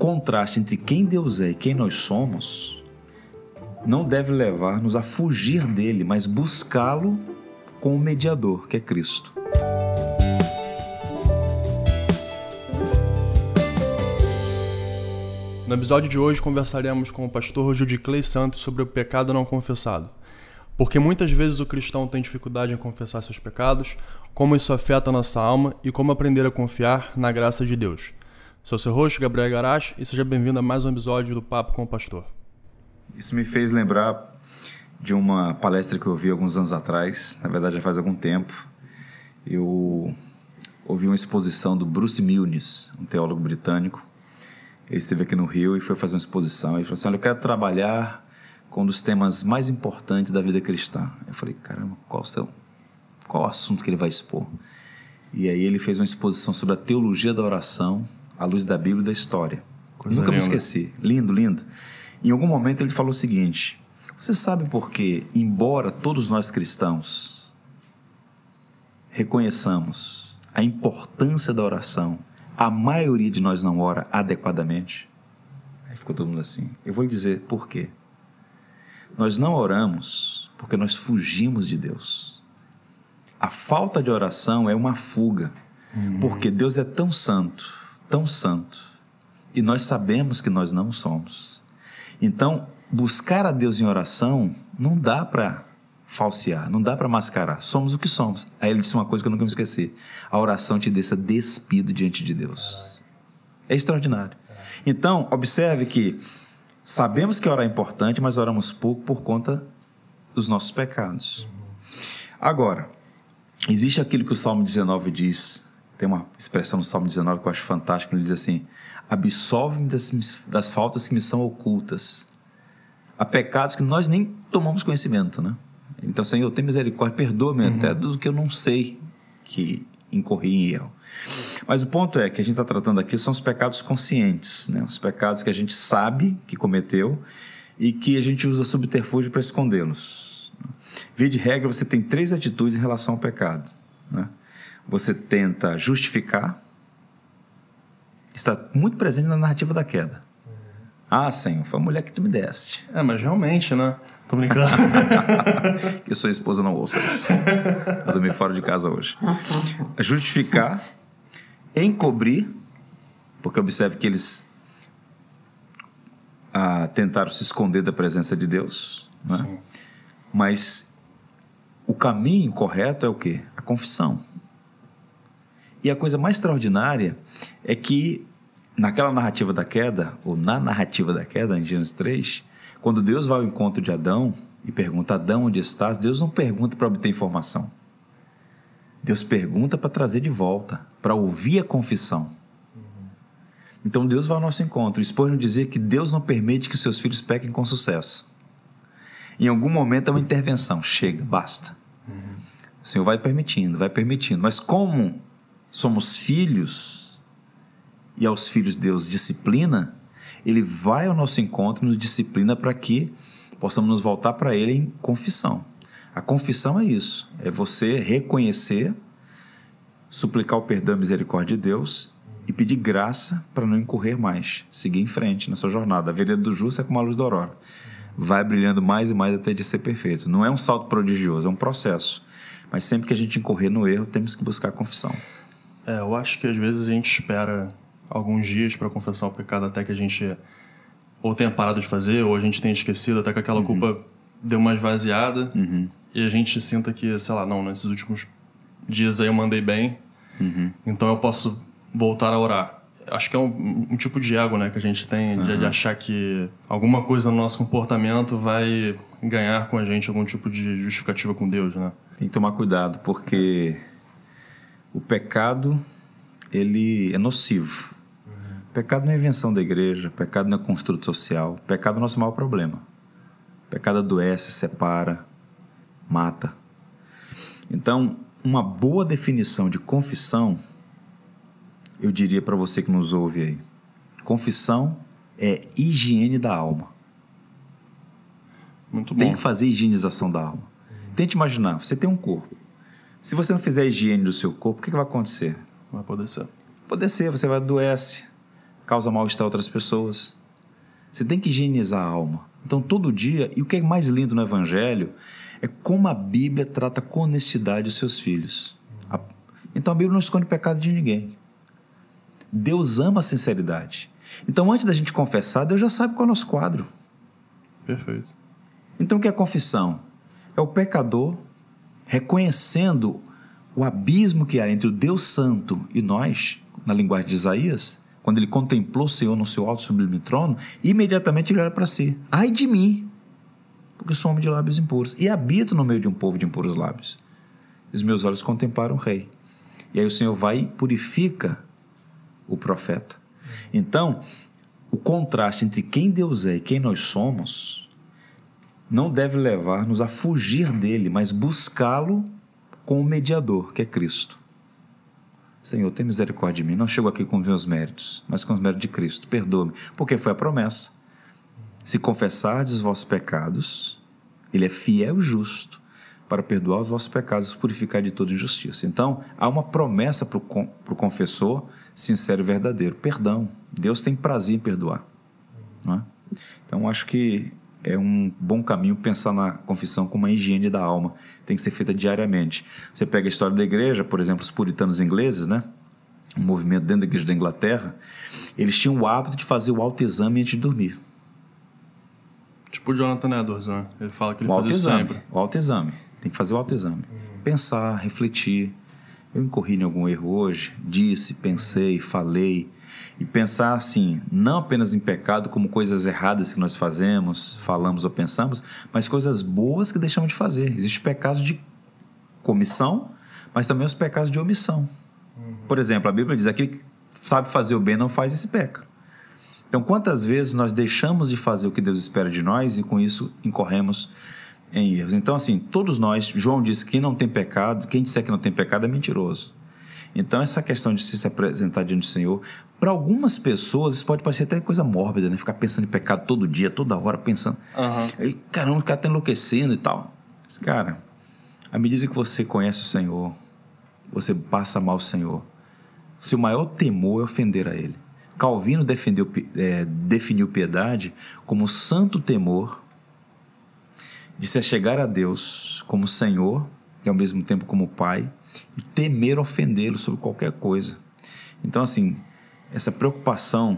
contraste entre quem Deus é e quem nós somos não deve levar-nos a fugir dele, mas buscá-lo com o mediador, que é Cristo. No episódio de hoje conversaremos com o pastor Judiclei Santos sobre o pecado não confessado. Porque muitas vezes o cristão tem dificuldade em confessar seus pecados, como isso afeta a nossa alma e como aprender a confiar na graça de Deus. Sou seu host, Gabriel Garache, e seja bem-vindo a mais um episódio do Papo com o Pastor. Isso me fez lembrar de uma palestra que eu ouvi alguns anos atrás, na verdade já faz algum tempo. Eu ouvi uma exposição do Bruce Milnes, um teólogo britânico. Ele esteve aqui no Rio e foi fazer uma exposição. Ele falou assim: Olha, eu quero trabalhar com um dos temas mais importantes da vida cristã. Eu falei: Caramba, qual, seu, qual o assunto que ele vai expor? E aí ele fez uma exposição sobre a teologia da oração à luz da Bíblia e da história. Coisa Nunca linda. me esqueci. Lindo, lindo. Em algum momento ele falou o seguinte: Você sabe por que, embora todos nós cristãos reconheçamos a importância da oração, a maioria de nós não ora adequadamente? Aí ficou todo mundo assim. Eu vou lhe dizer por quê. Nós não oramos porque nós fugimos de Deus. A falta de oração é uma fuga, hum. porque Deus é tão santo, tão santo, e nós sabemos que nós não somos. Então, buscar a Deus em oração não dá para falsear, não dá para mascarar. Somos o que somos. Aí ele disse uma coisa que eu nunca me esqueci: a oração te deixa despido diante de Deus. É extraordinário. Então, observe que sabemos que orar é importante, mas oramos pouco por conta dos nossos pecados. Agora, existe aquilo que o Salmo 19 diz. Tem uma expressão no Salmo 19 que eu acho fantástica. Ele diz assim: Absolve-me das, das faltas que me são ocultas. Há pecados que nós nem tomamos conhecimento, né? Então, Senhor, tem misericórdia, perdoa-me uhum. até do que eu não sei que incorri em erro. Mas o ponto é que a gente está tratando aqui são os pecados conscientes, né? os pecados que a gente sabe que cometeu e que a gente usa subterfúgio para escondê-los. Via de regra, você tem três atitudes em relação ao pecado. Né? Você tenta justificar, está muito presente na narrativa da queda. Ah, Senhor, foi a mulher que tu me deste. É, mas realmente, né? Tô brincando. que sua esposa não ouça isso. Eu dormi fora de casa hoje. Justificar, encobrir, porque observe que eles ah, tentaram se esconder da presença de Deus. Né? Mas o caminho correto é o quê? A confissão. E a coisa mais extraordinária é que naquela narrativa da queda, ou na narrativa da queda, em Gênesis 3, quando Deus vai ao encontro de Adão e pergunta: Adão, onde estás? Deus não pergunta para obter informação. Deus pergunta para trazer de volta, para ouvir a confissão. Então Deus vai ao nosso encontro. Spurgeon dizia que Deus não permite que seus filhos pequem com sucesso. Em algum momento é uma intervenção. Chega, basta. O Senhor vai permitindo, vai permitindo. Mas como somos filhos e aos filhos Deus disciplina, ele vai ao nosso encontro, nos disciplina para que possamos nos voltar para ele em confissão. A confissão é isso, é você reconhecer, suplicar o perdão e misericórdia de Deus e pedir graça para não incorrer mais, seguir em frente na sua jornada. A vereda do justo é como a luz da aurora. Vai brilhando mais e mais até de ser perfeito. Não é um salto prodigioso, é um processo. Mas sempre que a gente incorrer no erro, temos que buscar a confissão. É, eu acho que às vezes a gente espera alguns dias para confessar o pecado até que a gente ou tenha parado de fazer ou a gente tenha esquecido até que aquela uhum. culpa deu uma esvaziada uhum. e a gente sinta que, sei lá, não, nesses últimos dias aí eu mandei bem, uhum. então eu posso voltar a orar. Acho que é um, um tipo de ego né, que a gente tem de, de, achar que alguma coisa no nosso comportamento vai ganhar com a gente algum tipo de justificativa com Deus, né? Tem que tomar cuidado, porque o pecado ele é nocivo. Pecado não é invenção da igreja, pecado não é construto social, pecado é o nosso maior problema. Pecado adoece, separa, mata. Então, uma boa definição de confissão, eu diria para você que nos ouve aí: confissão é higiene da alma. Muito bom. Tem que fazer higienização da alma. Tente imaginar: você tem um corpo. Se você não fizer a higiene do seu corpo, o que, que vai acontecer? Vai apodrecer. Apodrecer, você vai adoece causa mal-estar a outras pessoas. Você tem que higienizar a alma. Então, todo dia, e o que é mais lindo no Evangelho é como a Bíblia trata com honestidade os seus filhos. Então, a Bíblia não esconde pecado de ninguém. Deus ama a sinceridade. Então, antes da gente confessar, Deus já sabe qual é o nosso quadro. Perfeito. Então, o que é confissão? É o pecador reconhecendo o abismo que há entre o Deus Santo e nós, na linguagem de Isaías, quando ele contemplou o Senhor no seu alto sublime trono, imediatamente ele olha para si: ai de mim, porque sou homem de lábios impuros e habito no meio de um povo de impuros lábios. Os meus olhos contemplaram o rei. E aí o Senhor vai e purifica o profeta. Então, o contraste entre quem Deus é e quem nós somos não deve levar-nos a fugir dele, mas buscá-lo com o mediador, que é Cristo. Senhor, tem misericórdia de mim. Não chego aqui com os meus méritos, mas com os méritos de Cristo. Perdoa-me, porque foi a promessa. Se confessardes os vossos pecados, Ele é fiel e justo para perdoar os vossos pecados e purificar de toda injustiça. Então, há uma promessa para o confessor sincero e verdadeiro: perdão. Deus tem prazer em perdoar. É? Então, acho que é um bom caminho pensar na confissão como uma higiene da alma. Tem que ser feita diariamente. Você pega a história da igreja, por exemplo, os puritanos ingleses, né? Um movimento dentro da igreja da Inglaterra, eles tinham o hábito de fazer o autoexame antes de dormir. Tipo o Jonathan Edwards, né? Ele fala que ele o faz isso sempre. O autoexame. Tem que fazer o autoexame. Uhum. Pensar, refletir. Eu incorri em algum erro hoje? Disse, pensei, falei e pensar assim, não apenas em pecado como coisas erradas que nós fazemos, falamos ou pensamos, mas coisas boas que deixamos de fazer. Existe pecado de comissão, mas também os pecados de omissão. Uhum. Por exemplo, a Bíblia diz: aquele que sabe fazer o bem não faz esse peca. Então, quantas vezes nós deixamos de fazer o que Deus espera de nós e com isso incorremos em erros? Então, assim, todos nós, João disse que quem não tem pecado, quem disser que não tem pecado é mentiroso. Então, essa questão de se apresentar diante do Senhor, para algumas pessoas, isso pode parecer até coisa mórbida, né? Ficar pensando em pecado todo dia, toda hora, pensando. Uhum. Aí, caramba, o cara tá enlouquecendo e tal. Mas, cara, à medida que você conhece o Senhor, você passa a amar o Senhor. Seu maior temor é ofender a Ele. Calvino defendeu, é, definiu piedade como santo temor de se chegar a Deus como Senhor e ao mesmo tempo como Pai e temer ofendê-lo sobre qualquer coisa. Então, assim, essa preocupação,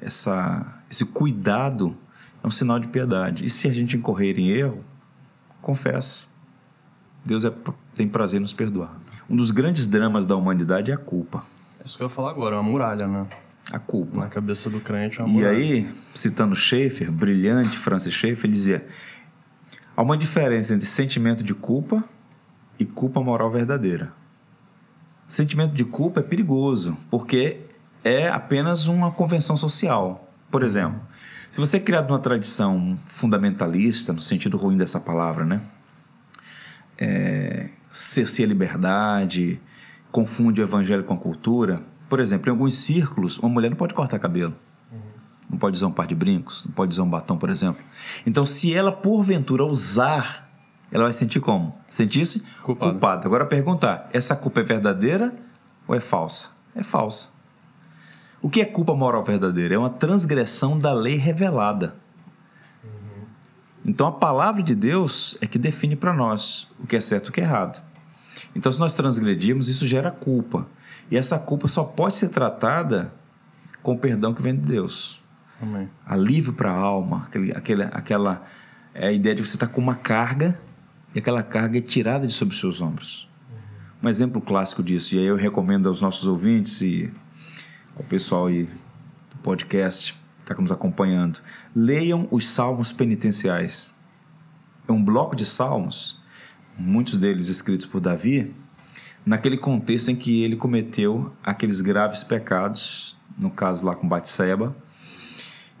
essa, esse cuidado é um sinal de piedade. E se a gente incorrer em erro, confesse. Deus é, tem prazer em nos perdoar. Um dos grandes dramas da humanidade é a culpa. É isso que eu ia falar agora, é uma muralha, né? A culpa. Na cabeça do crente é uma muralha. E aí, citando Schaeffer, brilhante Francis Schaeffer, ele dizia: há uma diferença entre sentimento de culpa e culpa moral verdadeira. Sentimento de culpa é perigoso, porque é apenas uma convenção social. Por exemplo, se você é criado numa tradição fundamentalista, no sentido ruim dessa palavra, né? É, cerceia a liberdade, confunde o evangelho com a cultura. Por exemplo, em alguns círculos, uma mulher não pode cortar cabelo. Não pode usar um par de brincos, não pode usar um batom, por exemplo. Então, se ela porventura usar, ela vai sentir como? Sentir-se culpada. culpada. Agora perguntar: essa culpa é verdadeira ou é falsa? É falsa. O que é culpa moral verdadeira? É uma transgressão da lei revelada. Então a palavra de Deus é que define para nós o que é certo e o que é errado. Então se nós transgredirmos, isso gera culpa. E essa culpa só pode ser tratada com o perdão que vem de Deus. Amém. Alívio para a alma, aquele, aquele, aquela é a ideia de que você está com uma carga e aquela carga é tirada de sobre os seus ombros. Um exemplo clássico disso, e aí eu recomendo aos nossos ouvintes e ao pessoal aí do podcast que está nos acompanhando, leiam os salmos penitenciais. É um bloco de salmos, muitos deles escritos por Davi, naquele contexto em que ele cometeu aqueles graves pecados, no caso lá com Batseba,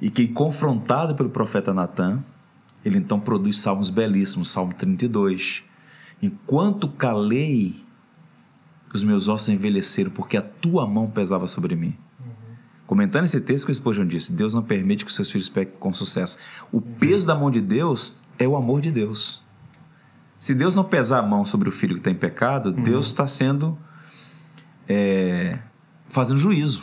e que confrontado pelo profeta Natan, ele então produz salmos belíssimos, Salmo 32. Enquanto calei, os meus ossos envelheceram, porque a tua mão pesava sobre mim. Comentando esse texto que o Spurgeon disse, Deus não permite que os seus filhos pequem com sucesso. O peso da mão de Deus é o amor de Deus. Se Deus não pesar a mão sobre o filho que está em pecado, uhum. Deus está sendo é, fazendo juízo.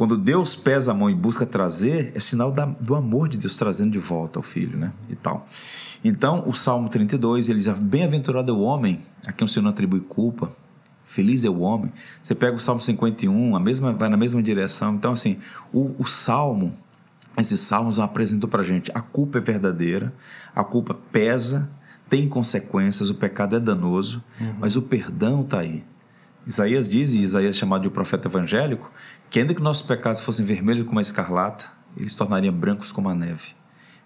Quando Deus pesa a mão e busca trazer, é sinal da, do amor de Deus trazendo de volta o filho, né? E tal. Então, o Salmo 32, ele diz: Bem-aventurado é o homem a quem o Senhor não atribui culpa. Feliz é o homem. Você pega o Salmo 51, a mesma, vai na mesma direção. Então, assim, o, o Salmo, esses salmos apresentam para gente: a culpa é verdadeira, a culpa pesa, tem consequências, o pecado é danoso, uhum. mas o perdão está aí. Isaías diz, e Isaías é chamado de profeta evangélico, que ainda que nossos pecados fossem vermelhos como a escarlata, eles tornariam brancos como a neve.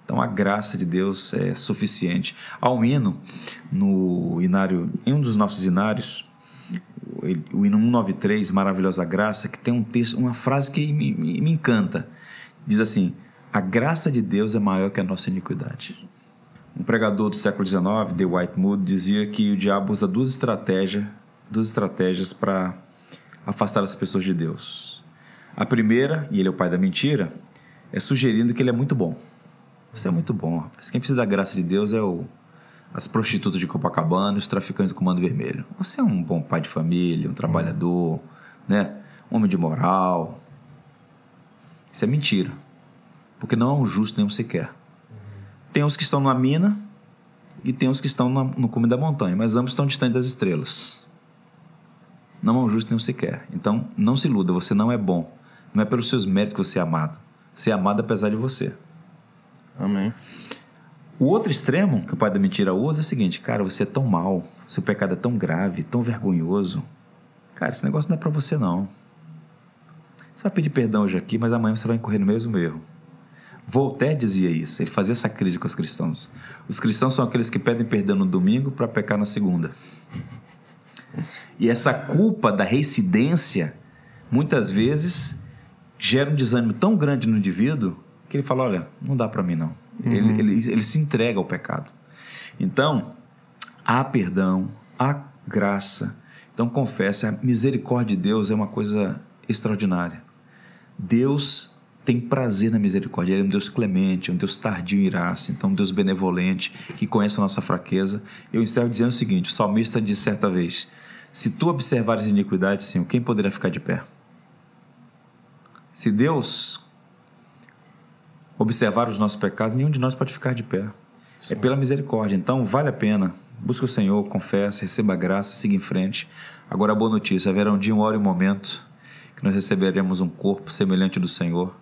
Então a graça de Deus é suficiente. Há um hino no inário, em um dos nossos inários, o hino 193, Maravilhosa Graça, que tem um texto, uma frase que me, me, me encanta. Diz assim: A graça de Deus é maior que a nossa iniquidade. Um pregador do século XIX, The White Mood, dizia que o diabo usa duas estratégias, duas estratégias para afastar as pessoas de Deus. A primeira, e ele é o pai da mentira, é sugerindo que ele é muito bom. Você é muito bom, rapaz. Quem precisa da graça de Deus é o, as prostitutas de Copacabana os traficantes do Comando Vermelho. Você é um bom pai de família, um trabalhador, né? um homem de moral. Isso é mentira. Porque não é um justo nem um sequer. Tem uns que estão na mina e tem uns que estão no cume da montanha, mas ambos estão distantes das estrelas. Não é um justo nem um sequer. Então, não se iluda, você não é bom. Não é pelos seus méritos que você é amado. Você é amado apesar de você. Amém. O outro extremo que o pai da mentira usa é o seguinte: cara, você é tão mal, seu pecado é tão grave, tão vergonhoso. Cara, esse negócio não é para você, não. Você vai pedir perdão hoje aqui, mas amanhã você vai incorrer no mesmo erro. Voltaire dizia isso, ele fazia essa crítica aos cristãos. Os cristãos são aqueles que pedem perdão no domingo para pecar na segunda. E essa culpa da reincidência, muitas vezes, gera um desânimo tão grande no indivíduo que ele fala: olha, não dá para mim não. Uhum. Ele, ele, ele se entrega ao pecado. Então, há perdão, há graça. Então, confesse, a misericórdia de Deus é uma coisa extraordinária. Deus tem prazer na misericórdia. Ele é um Deus clemente, um Deus tardio em iraça, então um Deus benevolente, que conhece a nossa fraqueza. Eu encerro dizendo o seguinte: o salmista disse certa vez: Se tu observares iniquidade, Senhor, quem poderá ficar de pé? Se Deus observar os nossos pecados, nenhum de nós pode ficar de pé. Sim. É pela misericórdia. Então, vale a pena. Busque o Senhor, confesse, receba a graça, siga em frente. Agora, a boa notícia: haverá um dia, uma hora e um momento que nós receberemos um corpo semelhante do Senhor,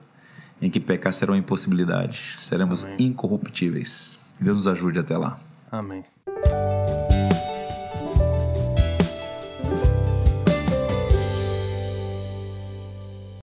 em que pecar será uma impossibilidade. Seremos Amém. incorruptíveis. Deus nos ajude até lá. Amém.